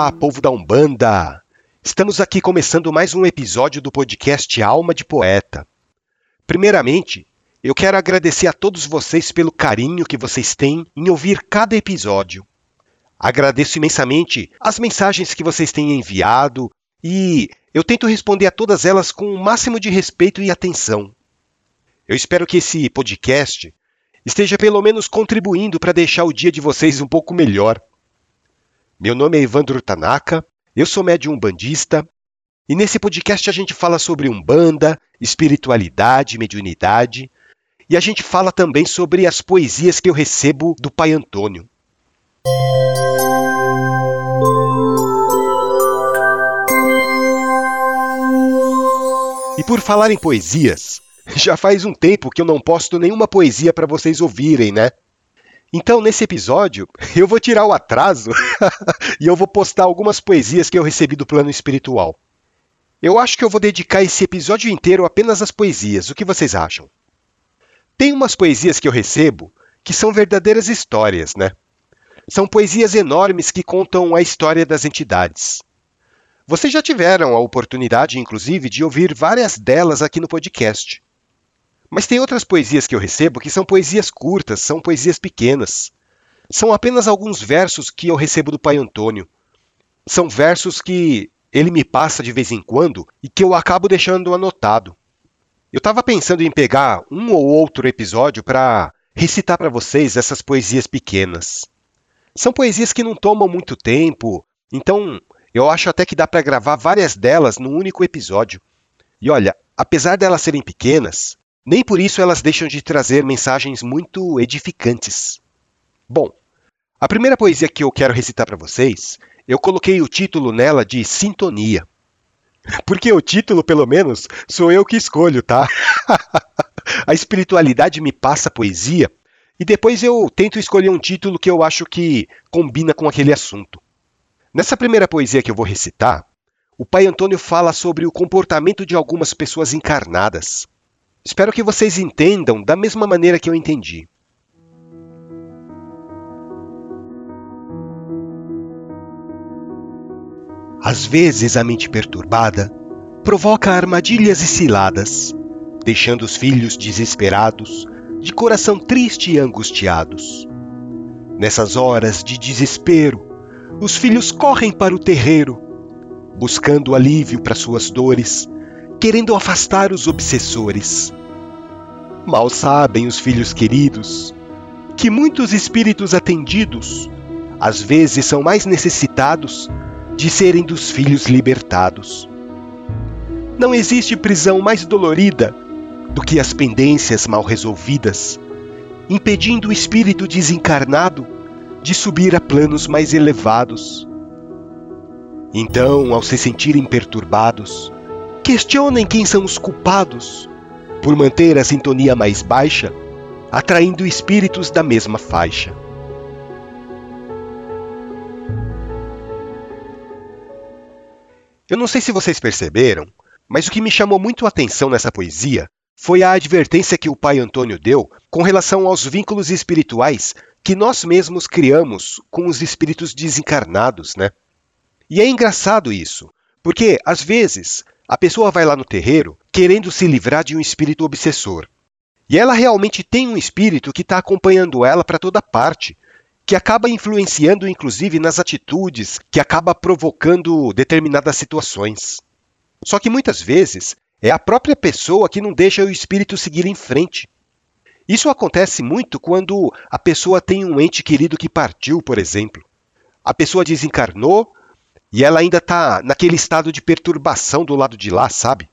Olá, povo da Umbanda! Estamos aqui começando mais um episódio do podcast Alma de Poeta. Primeiramente, eu quero agradecer a todos vocês pelo carinho que vocês têm em ouvir cada episódio. Agradeço imensamente as mensagens que vocês têm enviado e eu tento responder a todas elas com o máximo de respeito e atenção. Eu espero que esse podcast esteja pelo menos contribuindo para deixar o dia de vocês um pouco melhor. Meu nome é Evandro Tanaka, eu sou médium bandista e nesse podcast a gente fala sobre umbanda, espiritualidade, mediunidade e a gente fala também sobre as poesias que eu recebo do Pai Antônio. E por falar em poesias, já faz um tempo que eu não posto nenhuma poesia para vocês ouvirem, né? Então, nesse episódio, eu vou tirar o atraso e eu vou postar algumas poesias que eu recebi do plano espiritual. Eu acho que eu vou dedicar esse episódio inteiro apenas às poesias. O que vocês acham? Tem umas poesias que eu recebo que são verdadeiras histórias, né? São poesias enormes que contam a história das entidades. Vocês já tiveram a oportunidade, inclusive, de ouvir várias delas aqui no podcast. Mas tem outras poesias que eu recebo que são poesias curtas, são poesias pequenas. São apenas alguns versos que eu recebo do Pai Antônio. São versos que ele me passa de vez em quando e que eu acabo deixando anotado. Eu estava pensando em pegar um ou outro episódio para recitar para vocês essas poesias pequenas. São poesias que não tomam muito tempo, então eu acho até que dá para gravar várias delas num único episódio. E olha, apesar delas serem pequenas, nem por isso elas deixam de trazer mensagens muito edificantes. Bom, a primeira poesia que eu quero recitar para vocês, eu coloquei o título nela de Sintonia. Porque o título, pelo menos, sou eu que escolho, tá? a espiritualidade me passa poesia e depois eu tento escolher um título que eu acho que combina com aquele assunto. Nessa primeira poesia que eu vou recitar, o Pai Antônio fala sobre o comportamento de algumas pessoas encarnadas. Espero que vocês entendam da mesma maneira que eu entendi. Às vezes a mente perturbada provoca armadilhas e ciladas, deixando os filhos desesperados, de coração triste e angustiados. Nessas horas de desespero, os filhos correm para o terreiro, buscando alívio para suas dores querendo afastar os obsessores. Mal sabem os filhos queridos que muitos espíritos atendidos às vezes são mais necessitados de serem dos filhos libertados. Não existe prisão mais dolorida do que as pendências mal resolvidas, impedindo o espírito desencarnado de subir a planos mais elevados. Então, ao se sentirem perturbados, Questionem quem são os culpados por manter a sintonia mais baixa, atraindo espíritos da mesma faixa. Eu não sei se vocês perceberam, mas o que me chamou muito a atenção nessa poesia foi a advertência que o pai Antônio deu com relação aos vínculos espirituais que nós mesmos criamos com os espíritos desencarnados, né? E é engraçado isso, porque às vezes a pessoa vai lá no terreiro querendo se livrar de um espírito obsessor. E ela realmente tem um espírito que está acompanhando ela para toda parte, que acaba influenciando inclusive nas atitudes, que acaba provocando determinadas situações. Só que muitas vezes é a própria pessoa que não deixa o espírito seguir em frente. Isso acontece muito quando a pessoa tem um ente querido que partiu, por exemplo. A pessoa desencarnou, e ela ainda está naquele estado de perturbação do lado de lá, sabe?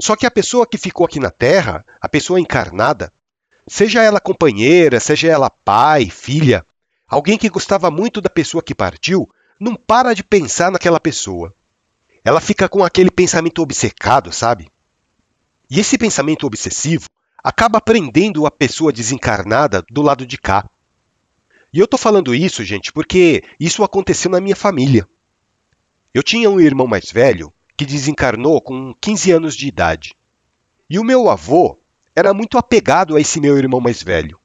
Só que a pessoa que ficou aqui na Terra, a pessoa encarnada, seja ela companheira, seja ela pai, filha, alguém que gostava muito da pessoa que partiu, não para de pensar naquela pessoa. Ela fica com aquele pensamento obcecado, sabe? E esse pensamento obsessivo acaba prendendo a pessoa desencarnada do lado de cá. E eu tô falando isso, gente, porque isso aconteceu na minha família. Eu tinha um irmão mais velho que desencarnou com 15 anos de idade. E o meu avô era muito apegado a esse meu irmão mais velho.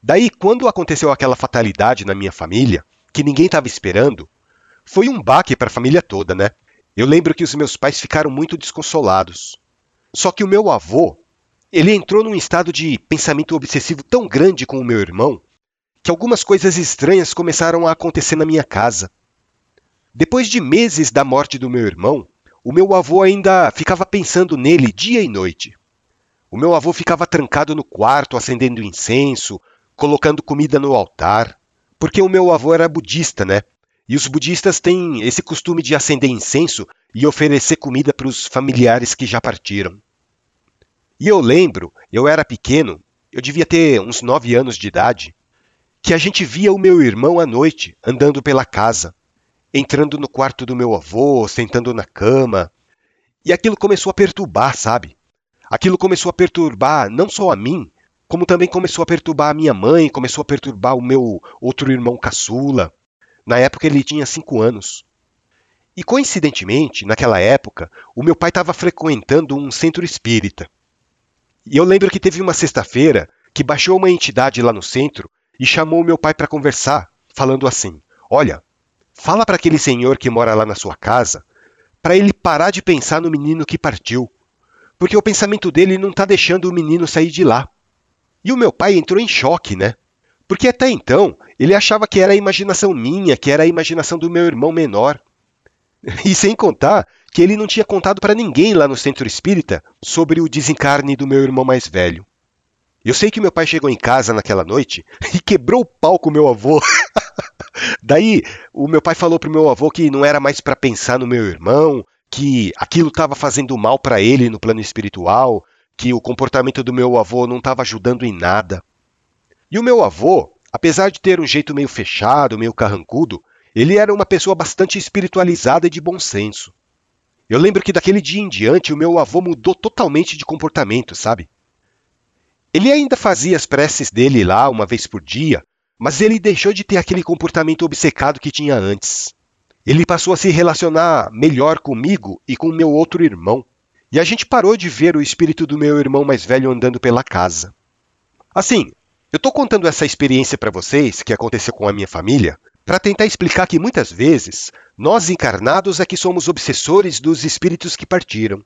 Daí, quando aconteceu aquela fatalidade na minha família, que ninguém estava esperando, foi um baque para a família toda, né? Eu lembro que os meus pais ficaram muito desconsolados. Só que o meu avô, ele entrou num estado de pensamento obsessivo tão grande com o meu irmão que algumas coisas estranhas começaram a acontecer na minha casa. Depois de meses da morte do meu irmão, o meu avô ainda ficava pensando nele dia e noite. O meu avô ficava trancado no quarto, acendendo incenso, colocando comida no altar, porque o meu avô era budista, né? E os budistas têm esse costume de acender incenso e oferecer comida para os familiares que já partiram. E eu lembro, eu era pequeno, eu devia ter uns nove anos de idade, que a gente via o meu irmão à noite andando pela casa, entrando no quarto do meu avô, sentando na cama. E aquilo começou a perturbar, sabe? Aquilo começou a perturbar não só a mim, como também começou a perturbar a minha mãe, começou a perturbar o meu outro irmão caçula. Na época ele tinha cinco anos. E coincidentemente, naquela época, o meu pai estava frequentando um centro espírita. E eu lembro que teve uma sexta-feira que baixou uma entidade lá no centro e chamou meu pai para conversar, falando assim: Olha, fala para aquele senhor que mora lá na sua casa para ele parar de pensar no menino que partiu, porque o pensamento dele não está deixando o menino sair de lá. E o meu pai entrou em choque, né? Porque até então ele achava que era a imaginação minha, que era a imaginação do meu irmão menor. E sem contar que ele não tinha contado para ninguém lá no centro espírita sobre o desencarne do meu irmão mais velho. Eu sei que meu pai chegou em casa naquela noite e quebrou o pau com meu avô. Daí, o meu pai falou pro meu avô que não era mais para pensar no meu irmão, que aquilo estava fazendo mal para ele no plano espiritual, que o comportamento do meu avô não estava ajudando em nada. E o meu avô, apesar de ter um jeito meio fechado, meio carrancudo, ele era uma pessoa bastante espiritualizada e de bom senso. Eu lembro que daquele dia em diante o meu avô mudou totalmente de comportamento, sabe? Ele ainda fazia as preces dele lá uma vez por dia, mas ele deixou de ter aquele comportamento obcecado que tinha antes. Ele passou a se relacionar melhor comigo e com meu outro irmão. E a gente parou de ver o espírito do meu irmão mais velho andando pela casa. Assim, eu estou contando essa experiência para vocês que aconteceu com a minha família para tentar explicar que muitas vezes nós encarnados é que somos obsessores dos espíritos que partiram.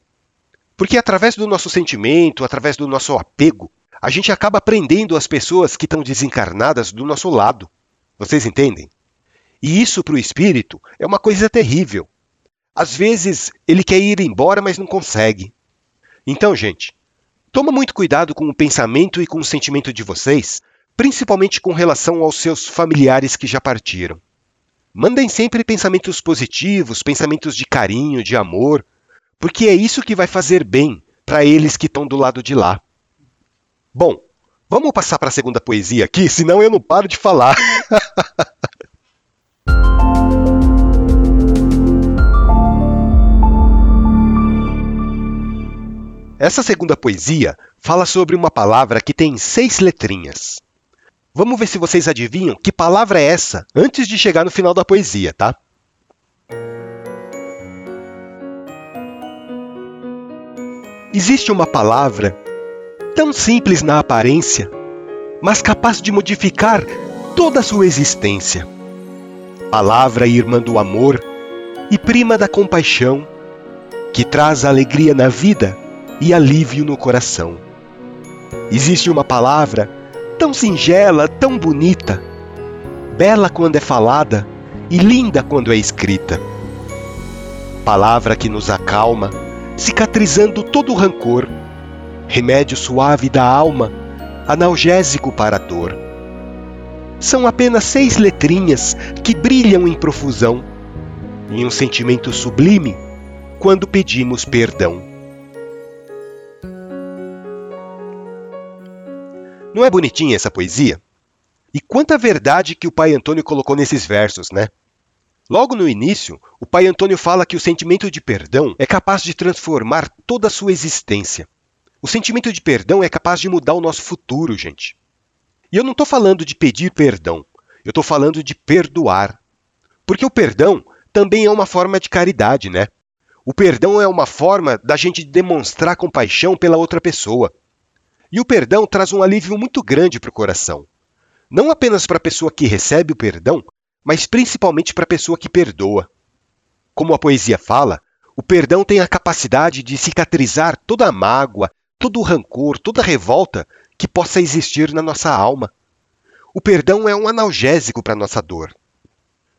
Porque através do nosso sentimento, através do nosso apego, a gente acaba prendendo as pessoas que estão desencarnadas do nosso lado. Vocês entendem? E isso para o espírito é uma coisa terrível. Às vezes ele quer ir embora, mas não consegue. Então, gente, toma muito cuidado com o pensamento e com o sentimento de vocês, principalmente com relação aos seus familiares que já partiram. Mandem sempre pensamentos positivos, pensamentos de carinho, de amor, porque é isso que vai fazer bem para eles que estão do lado de lá. Bom, vamos passar para a segunda poesia aqui, senão eu não paro de falar. Essa segunda poesia fala sobre uma palavra que tem seis letrinhas. Vamos ver se vocês adivinham que palavra é essa antes de chegar no final da poesia, tá? Existe uma palavra tão simples na aparência, mas capaz de modificar toda a sua existência. Palavra irmã do amor e prima da compaixão, que traz alegria na vida e alívio no coração. Existe uma palavra tão singela, tão bonita, bela quando é falada e linda quando é escrita. Palavra que nos acalma, cicatrizando todo o rancor, remédio suave da alma, analgésico para a dor. São apenas seis letrinhas que brilham em profusão, em um sentimento sublime, quando pedimos perdão. Não é bonitinha essa poesia? E quanta verdade que o pai Antônio colocou nesses versos, né? Logo no início, o pai Antônio fala que o sentimento de perdão é capaz de transformar toda a sua existência. O sentimento de perdão é capaz de mudar o nosso futuro, gente. E eu não estou falando de pedir perdão, eu estou falando de perdoar. Porque o perdão também é uma forma de caridade, né? O perdão é uma forma da gente demonstrar compaixão pela outra pessoa. E o perdão traz um alívio muito grande para o coração. Não apenas para a pessoa que recebe o perdão, mas principalmente para a pessoa que perdoa. Como a poesia fala, o perdão tem a capacidade de cicatrizar toda a mágoa, todo o rancor, toda a revolta que possa existir na nossa alma. O perdão é um analgésico para nossa dor.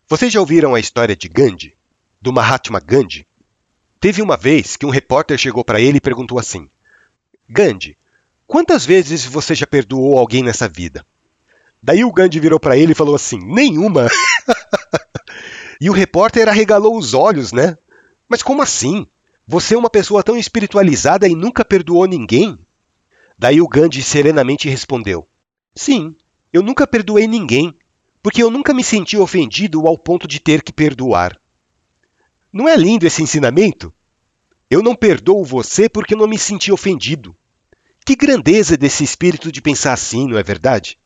Vocês já ouviram a história de Gandhi? Do Mahatma Gandhi? Teve uma vez que um repórter chegou para ele e perguntou assim: Gandhi, quantas vezes você já perdoou alguém nessa vida? Daí o Gandhi virou para ele e falou assim: Nenhuma. e o repórter arregalou os olhos, né? Mas como assim? Você é uma pessoa tão espiritualizada e nunca perdoou ninguém? Daí o Gandhi serenamente respondeu: Sim, eu nunca perdoei ninguém, porque eu nunca me senti ofendido ao ponto de ter que perdoar. Não é lindo esse ensinamento? Eu não perdoo você porque não me senti ofendido. Que grandeza desse espírito de pensar assim, não é verdade?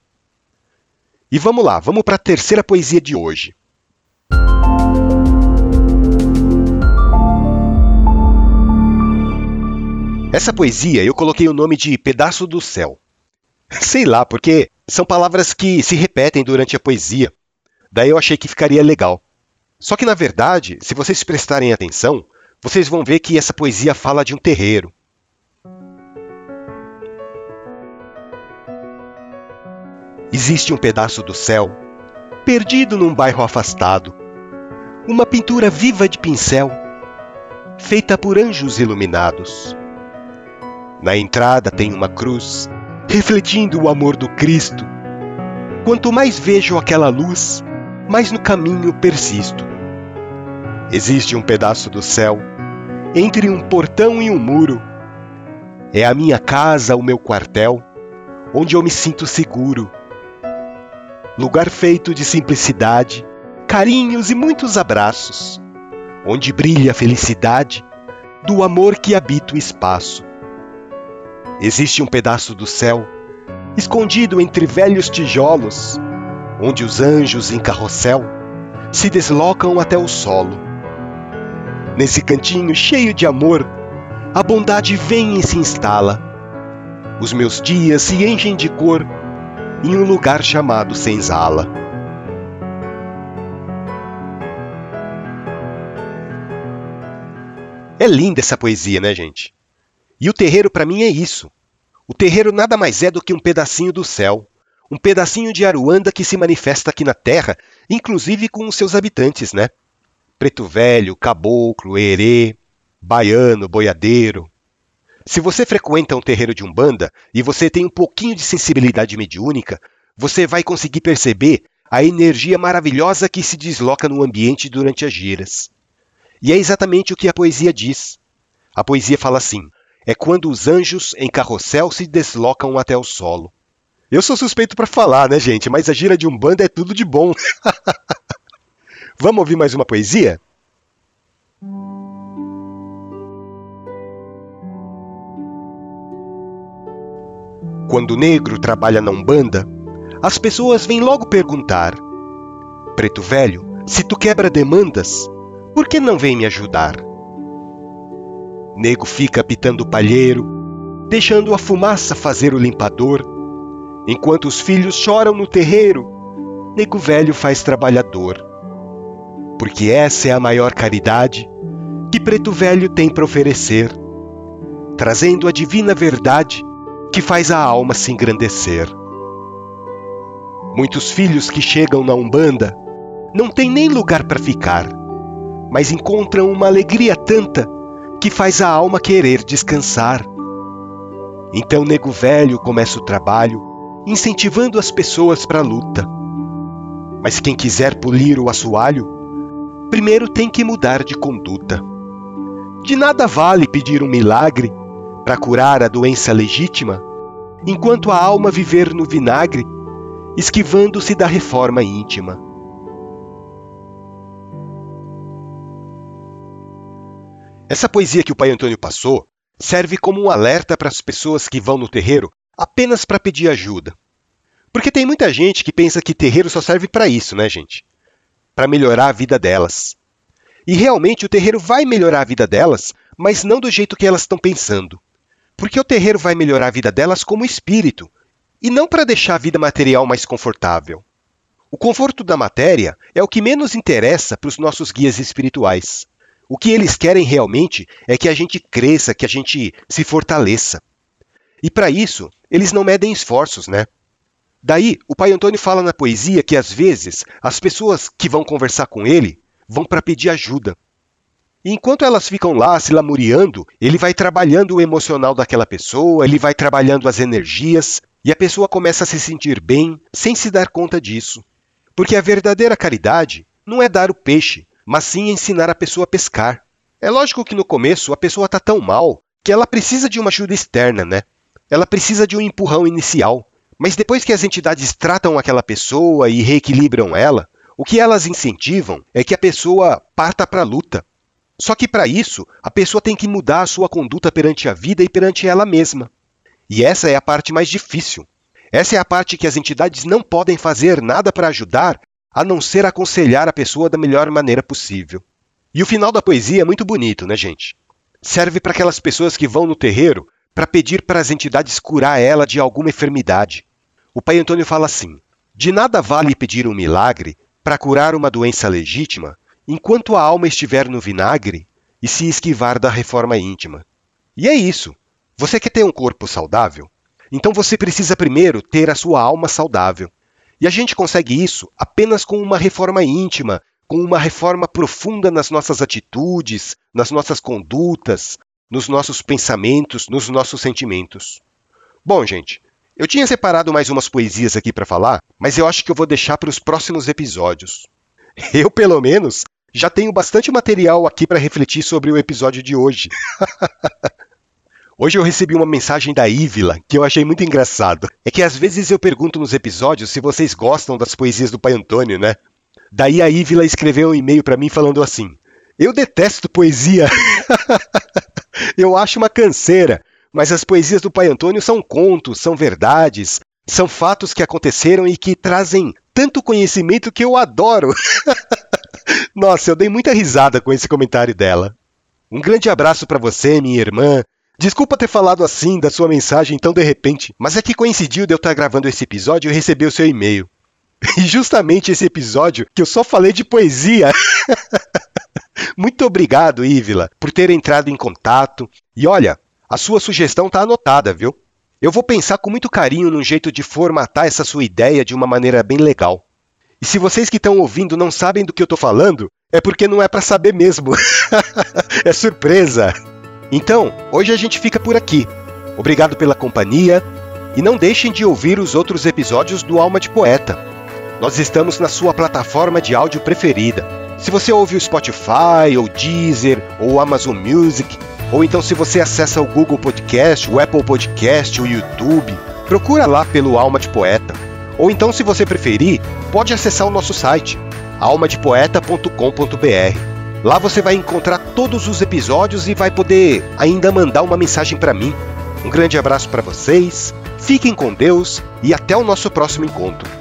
E vamos lá, vamos para a terceira poesia de hoje. Essa poesia eu coloquei o nome de Pedaço do Céu. Sei lá, porque são palavras que se repetem durante a poesia. Daí eu achei que ficaria legal. Só que na verdade, se vocês prestarem atenção, vocês vão ver que essa poesia fala de um terreiro. Existe um pedaço do céu, perdido num bairro afastado, uma pintura viva de pincel, feita por anjos iluminados. Na entrada tem uma cruz refletindo o amor do Cristo. Quanto mais vejo aquela luz, mais no caminho persisto. Existe um pedaço do céu entre um portão e um muro. É a minha casa, o meu quartel, onde eu me sinto seguro. Lugar feito de simplicidade, carinhos e muitos abraços, onde brilha a felicidade do amor que habita o espaço. Existe um pedaço do céu, escondido entre velhos tijolos, onde os anjos em carrossel se deslocam até o solo. Nesse cantinho cheio de amor, a bondade vem e se instala. Os meus dias se enchem de cor em um lugar chamado senzala. É linda essa poesia, né, gente? E o terreiro para mim é isso. O terreiro nada mais é do que um pedacinho do céu, um pedacinho de Aruanda que se manifesta aqui na Terra, inclusive com os seus habitantes, né? Preto Velho, Caboclo, Herê, Baiano, Boiadeiro. Se você frequenta um terreiro de Umbanda e você tem um pouquinho de sensibilidade mediúnica, você vai conseguir perceber a energia maravilhosa que se desloca no ambiente durante as giras. E é exatamente o que a poesia diz. A poesia fala assim: é quando os anjos em carrossel se deslocam até o solo. Eu sou suspeito para falar, né, gente? Mas a gira de Umbanda é tudo de bom. Vamos ouvir mais uma poesia? Quando o negro trabalha na Umbanda, as pessoas vêm logo perguntar: Preto velho, se tu quebra demandas, por que não vem me ajudar? Nego fica pitando o palheiro, deixando a fumaça fazer o limpador. Enquanto os filhos choram no terreiro, nego velho faz trabalhador. Porque essa é a maior caridade que preto velho tem para oferecer, trazendo a divina verdade que faz a alma se engrandecer. Muitos filhos que chegam na Umbanda não têm nem lugar para ficar, mas encontram uma alegria tanta que faz a alma querer descansar. Então, nego velho começa o trabalho, incentivando as pessoas para a luta. Mas quem quiser polir o assoalho, primeiro tem que mudar de conduta. De nada vale pedir um milagre para curar a doença legítima, enquanto a alma viver no vinagre, esquivando-se da reforma íntima. Essa poesia que o pai Antônio passou serve como um alerta para as pessoas que vão no terreiro apenas para pedir ajuda. Porque tem muita gente que pensa que terreiro só serve para isso, né, gente? Para melhorar a vida delas. E realmente o terreiro vai melhorar a vida delas, mas não do jeito que elas estão pensando. Porque o terreiro vai melhorar a vida delas como espírito, e não para deixar a vida material mais confortável. O conforto da matéria é o que menos interessa para os nossos guias espirituais. O que eles querem realmente é que a gente cresça, que a gente se fortaleça. E para isso, eles não medem esforços, né? Daí, o pai Antônio fala na poesia que às vezes as pessoas que vão conversar com ele vão para pedir ajuda. E enquanto elas ficam lá se lamuriando, ele vai trabalhando o emocional daquela pessoa, ele vai trabalhando as energias, e a pessoa começa a se sentir bem sem se dar conta disso. Porque a verdadeira caridade não é dar o peixe, mas sim ensinar a pessoa a pescar. É lógico que no começo a pessoa está tão mal que ela precisa de uma ajuda externa, né? Ela precisa de um empurrão inicial. Mas depois que as entidades tratam aquela pessoa e reequilibram ela, o que elas incentivam é que a pessoa parta para a luta. Só que para isso, a pessoa tem que mudar a sua conduta perante a vida e perante ela mesma. E essa é a parte mais difícil. Essa é a parte que as entidades não podem fazer nada para ajudar, a não ser aconselhar a pessoa da melhor maneira possível. E o final da poesia é muito bonito, né, gente? Serve para aquelas pessoas que vão no terreiro para pedir para as entidades curar ela de alguma enfermidade. O pai Antônio fala assim: De nada vale pedir um milagre para curar uma doença legítima enquanto a alma estiver no vinagre e se esquivar da reforma íntima. E é isso. Você quer ter um corpo saudável? Então você precisa primeiro ter a sua alma saudável. E a gente consegue isso apenas com uma reforma íntima, com uma reforma profunda nas nossas atitudes, nas nossas condutas, nos nossos pensamentos, nos nossos sentimentos. Bom, gente, eu tinha separado mais umas poesias aqui para falar, mas eu acho que eu vou deixar para os próximos episódios. Eu, pelo menos, já tenho bastante material aqui para refletir sobre o episódio de hoje. Hoje eu recebi uma mensagem da Ívila que eu achei muito engraçado. É que às vezes eu pergunto nos episódios se vocês gostam das poesias do Pai Antônio, né? Daí a Ívila escreveu um e-mail para mim falando assim: Eu detesto poesia. eu acho uma canseira, mas as poesias do Pai Antônio são contos, são verdades, são fatos que aconteceram e que trazem tanto conhecimento que eu adoro. Nossa, eu dei muita risada com esse comentário dela. Um grande abraço para você, minha irmã. Desculpa ter falado assim da sua mensagem tão de repente, mas é que coincidiu de eu estar gravando esse episódio e receber o seu e-mail. E justamente esse episódio que eu só falei de poesia. Muito obrigado, Ívila, por ter entrado em contato. E olha, a sua sugestão está anotada, viu? Eu vou pensar com muito carinho num jeito de formatar essa sua ideia de uma maneira bem legal. E se vocês que estão ouvindo não sabem do que eu estou falando, é porque não é para saber mesmo. é surpresa. Então, hoje a gente fica por aqui. Obrigado pela companhia e não deixem de ouvir os outros episódios do Alma de Poeta. Nós estamos na sua plataforma de áudio preferida. Se você ouve o Spotify, ou Deezer, ou Amazon Music, ou então se você acessa o Google Podcast, o Apple Podcast, o YouTube, procura lá pelo Alma de Poeta. Ou então, se você preferir, pode acessar o nosso site, almadepoeta.com.br. Lá você vai encontrar todos os episódios e vai poder ainda mandar uma mensagem para mim. Um grande abraço para vocês, fiquem com Deus e até o nosso próximo encontro.